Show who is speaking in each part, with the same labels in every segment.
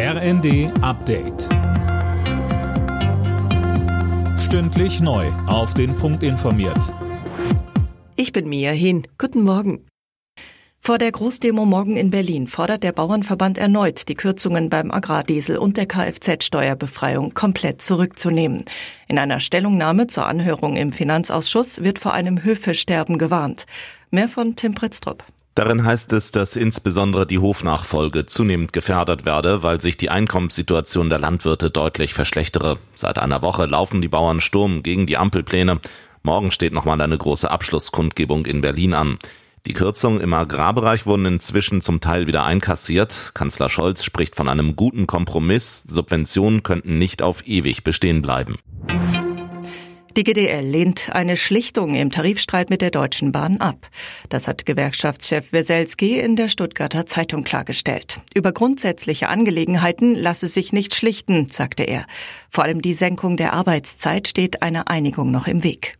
Speaker 1: RND Update. Stündlich neu. Auf den Punkt informiert.
Speaker 2: Ich bin Mia Hin. Guten Morgen. Vor der Großdemo morgen in Berlin fordert der Bauernverband erneut, die Kürzungen beim Agrardiesel und der Kfz-Steuerbefreiung komplett zurückzunehmen. In einer Stellungnahme zur Anhörung im Finanzausschuss wird vor einem Höfesterben gewarnt. Mehr von Tim Pritztrup.
Speaker 3: Darin heißt es, dass insbesondere die Hofnachfolge zunehmend gefährdet werde, weil sich die Einkommenssituation der Landwirte deutlich verschlechtere. Seit einer Woche laufen die Bauern Sturm gegen die Ampelpläne. Morgen steht nochmal eine große Abschlusskundgebung in Berlin an. Die Kürzungen im Agrarbereich wurden inzwischen zum Teil wieder einkassiert. Kanzler Scholz spricht von einem guten Kompromiss. Subventionen könnten nicht auf ewig bestehen bleiben.
Speaker 2: Die GDL lehnt eine Schlichtung im Tarifstreit mit der Deutschen Bahn ab. Das hat Gewerkschaftschef Weselski in der Stuttgarter Zeitung klargestellt. Über grundsätzliche Angelegenheiten lasse sich nicht schlichten, sagte er. Vor allem die Senkung der Arbeitszeit steht einer Einigung noch im Weg.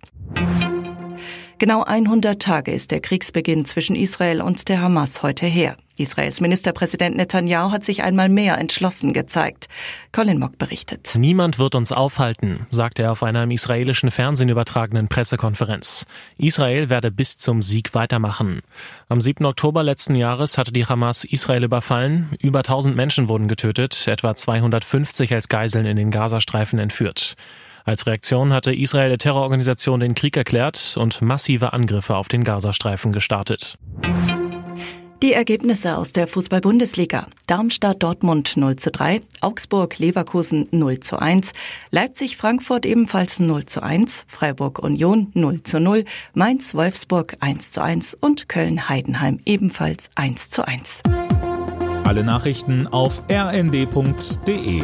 Speaker 2: Genau 100 Tage ist der Kriegsbeginn zwischen Israel und der Hamas heute her. Israels Ministerpräsident Netanyahu hat sich einmal mehr entschlossen gezeigt. Colin Mock berichtet.
Speaker 4: Niemand wird uns aufhalten, sagte er auf einer im israelischen Fernsehen übertragenen Pressekonferenz. Israel werde bis zum Sieg weitermachen. Am 7. Oktober letzten Jahres hatte die Hamas Israel überfallen. Über 1000 Menschen wurden getötet, etwa 250 als Geiseln in den Gazastreifen entführt. Als Reaktion hatte Israel der Terrororganisation den Krieg erklärt und massive Angriffe auf den Gazastreifen gestartet.
Speaker 2: Die Ergebnisse aus der Fußball-Bundesliga. Darmstadt Dortmund 0 zu 3, Augsburg Leverkusen 0 zu 1, Leipzig Frankfurt ebenfalls 0 zu 1, Freiburg Union 0 zu 0, Mainz Wolfsburg 1 zu 1 und Köln Heidenheim ebenfalls 1 zu 1.
Speaker 1: Alle Nachrichten auf rnd.de